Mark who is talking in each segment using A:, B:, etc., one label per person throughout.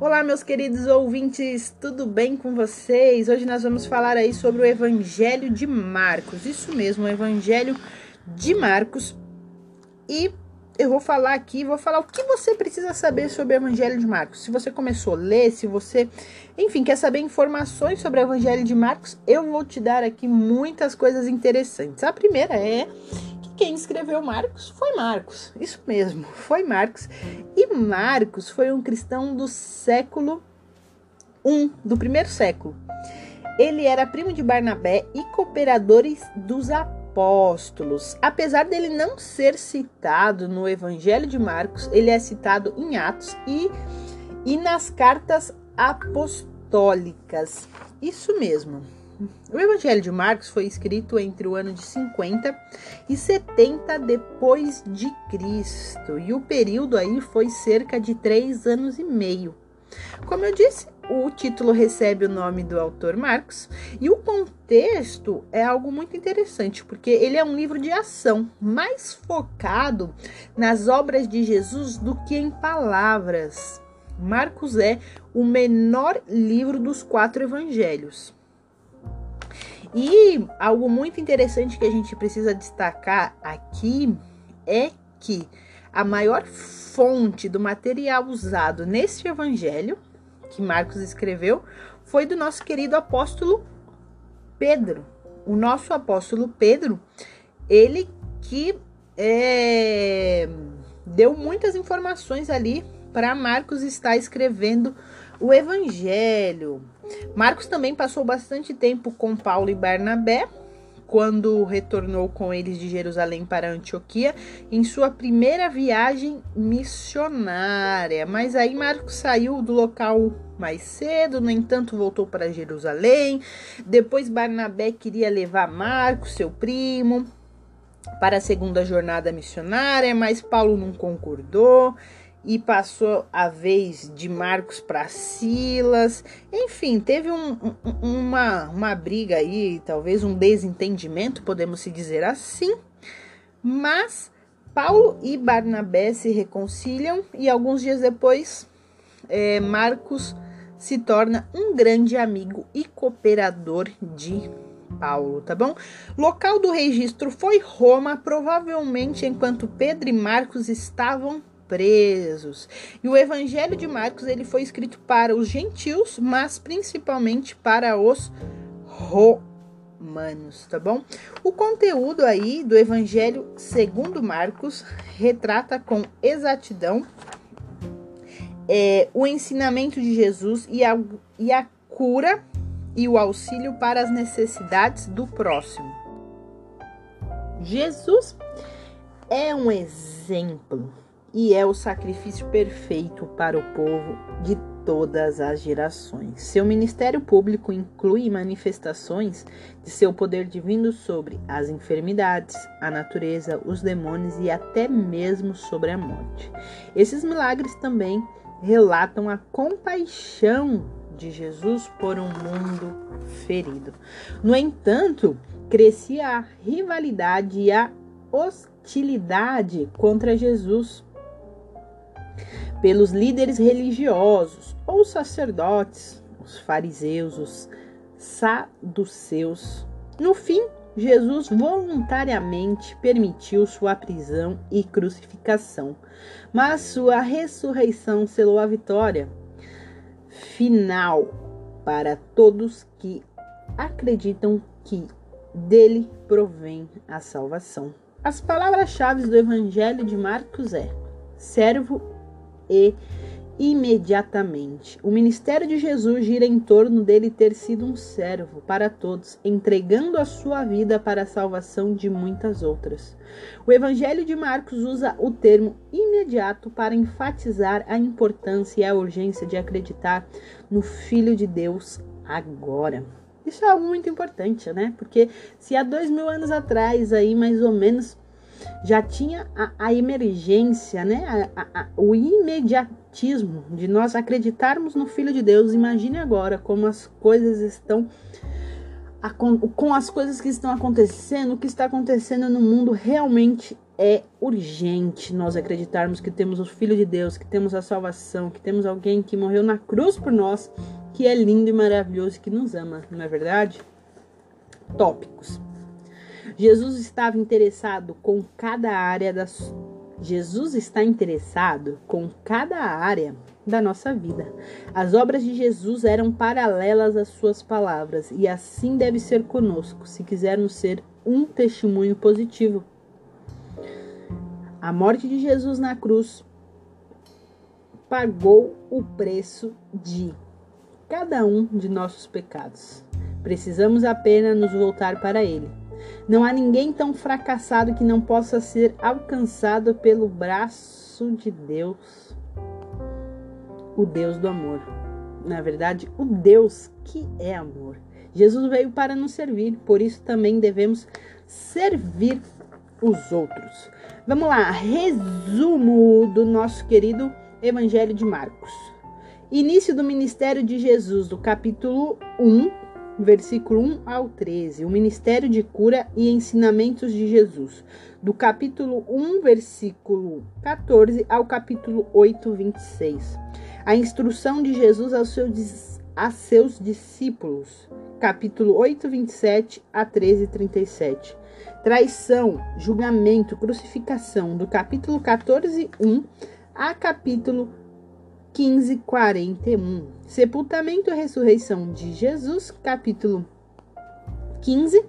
A: Olá, meus queridos ouvintes, tudo bem com vocês? Hoje nós vamos falar aí sobre o Evangelho de Marcos. Isso mesmo, o Evangelho de Marcos. E eu vou falar aqui, vou falar o que você precisa saber sobre o Evangelho de Marcos. Se você começou a ler, se você, enfim, quer saber informações sobre o Evangelho de Marcos, eu vou te dar aqui muitas coisas interessantes. A primeira é quem escreveu Marcos foi Marcos. Isso mesmo, foi Marcos. E Marcos foi um cristão do século I, do primeiro século. Ele era primo de Barnabé e cooperadores dos apóstolos. Apesar dele não ser citado no Evangelho de Marcos, ele é citado em Atos e, e nas cartas apostólicas. Isso mesmo. O Evangelho de Marcos foi escrito entre o ano de 50 e 70 depois de Cristo, e o período aí foi cerca de três anos e meio. Como eu disse, o título recebe o nome do autor Marcos e o contexto é algo muito interessante, porque ele é um livro de ação, mais focado nas obras de Jesus do que em palavras. Marcos é o menor livro dos quatro evangelhos. E algo muito interessante que a gente precisa destacar aqui é que a maior fonte do material usado neste evangelho que Marcos escreveu foi do nosso querido apóstolo Pedro. O nosso apóstolo Pedro, ele que é, deu muitas informações ali para Marcos estar escrevendo o evangelho. Marcos também passou bastante tempo com Paulo e Barnabé, quando retornou com eles de Jerusalém para Antioquia em sua primeira viagem missionária. Mas aí Marcos saiu do local mais cedo, no entanto, voltou para Jerusalém. Depois Barnabé queria levar Marcos, seu primo, para a segunda jornada missionária, mas Paulo não concordou e passou a vez de Marcos para Silas. Enfim, teve um, um, uma, uma briga aí, talvez um desentendimento, podemos se dizer assim. Mas Paulo e Barnabé se reconciliam e alguns dias depois é, Marcos se torna um grande amigo e cooperador de Paulo, tá bom? Local do registro foi Roma, provavelmente enquanto Pedro e Marcos estavam presos. E o Evangelho de Marcos ele foi escrito para os gentios, mas principalmente para os romanos, tá bom? O conteúdo aí do Evangelho segundo Marcos retrata com exatidão é, o ensinamento de Jesus e a, e a cura e o auxílio para as necessidades do próximo. Jesus é um exemplo e é o sacrifício perfeito para o povo de todas as gerações. Seu ministério público inclui manifestações de seu poder divino sobre as enfermidades, a natureza, os demônios e até mesmo sobre a morte. Esses milagres também relatam a compaixão de Jesus por um mundo ferido. No entanto, crescia a rivalidade e a hostilidade contra Jesus pelos líderes religiosos ou sacerdotes, os fariseus, os saduceus. No fim, Jesus voluntariamente permitiu sua prisão e crucificação, mas sua ressurreição selou a vitória final para todos que acreditam que dele provém a salvação. As palavras-chave do Evangelho de Marcos é servo e imediatamente. O ministério de Jesus gira em torno dele ter sido um servo para todos, entregando a sua vida para a salvação de muitas outras. O Evangelho de Marcos usa o termo imediato para enfatizar a importância e a urgência de acreditar no Filho de Deus agora. Isso é algo muito importante, né? Porque se há dois mil anos atrás, aí mais ou menos, já tinha a, a emergência, né? A, a, o imediatismo de nós acreditarmos no Filho de Deus. Imagine agora como as coisas estão com as coisas que estão acontecendo, o que está acontecendo no mundo realmente é urgente nós acreditarmos que temos o Filho de Deus, que temos a salvação, que temos alguém que morreu na cruz por nós, que é lindo e maravilhoso e que nos ama, não é verdade? Tópicos. Jesus estava interessado com cada área da Jesus está interessado com cada área da nossa vida. As obras de Jesus eram paralelas às suas palavras, e assim deve ser conosco, se quisermos ser um testemunho positivo a morte de Jesus na cruz pagou o preço de cada um de nossos pecados. Precisamos apenas nos voltar para Ele. Não há ninguém tão fracassado que não possa ser alcançado pelo braço de Deus, o Deus do amor. Na verdade, o Deus que é amor. Jesus veio para nos servir, por isso também devemos servir os outros. Vamos lá, resumo do nosso querido Evangelho de Marcos. Início do ministério de Jesus, do capítulo 1, versículo 1 ao 13. O ministério de cura e ensinamentos de Jesus, do capítulo 1, versículo 14 ao capítulo 8, 26. A instrução de Jesus aos seus, a seus discípulos, capítulo 8, 27 a 13, 37 traição, julgamento, crucificação, do capítulo 14, 1 a capítulo 15, 41. Sepultamento e ressurreição de Jesus, capítulo 15,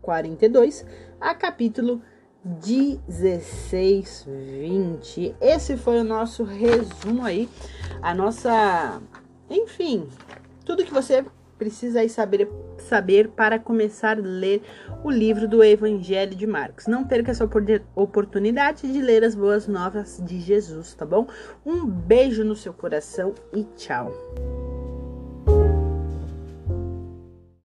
A: 42 a capítulo 16, 20. Esse foi o nosso resumo aí, a nossa, enfim, tudo que você precisa aí saber saber para começar a ler o livro do Evangelho de Marcos. Não perca essa oportunidade de ler as boas novas de Jesus, tá bom? Um beijo no seu coração e tchau.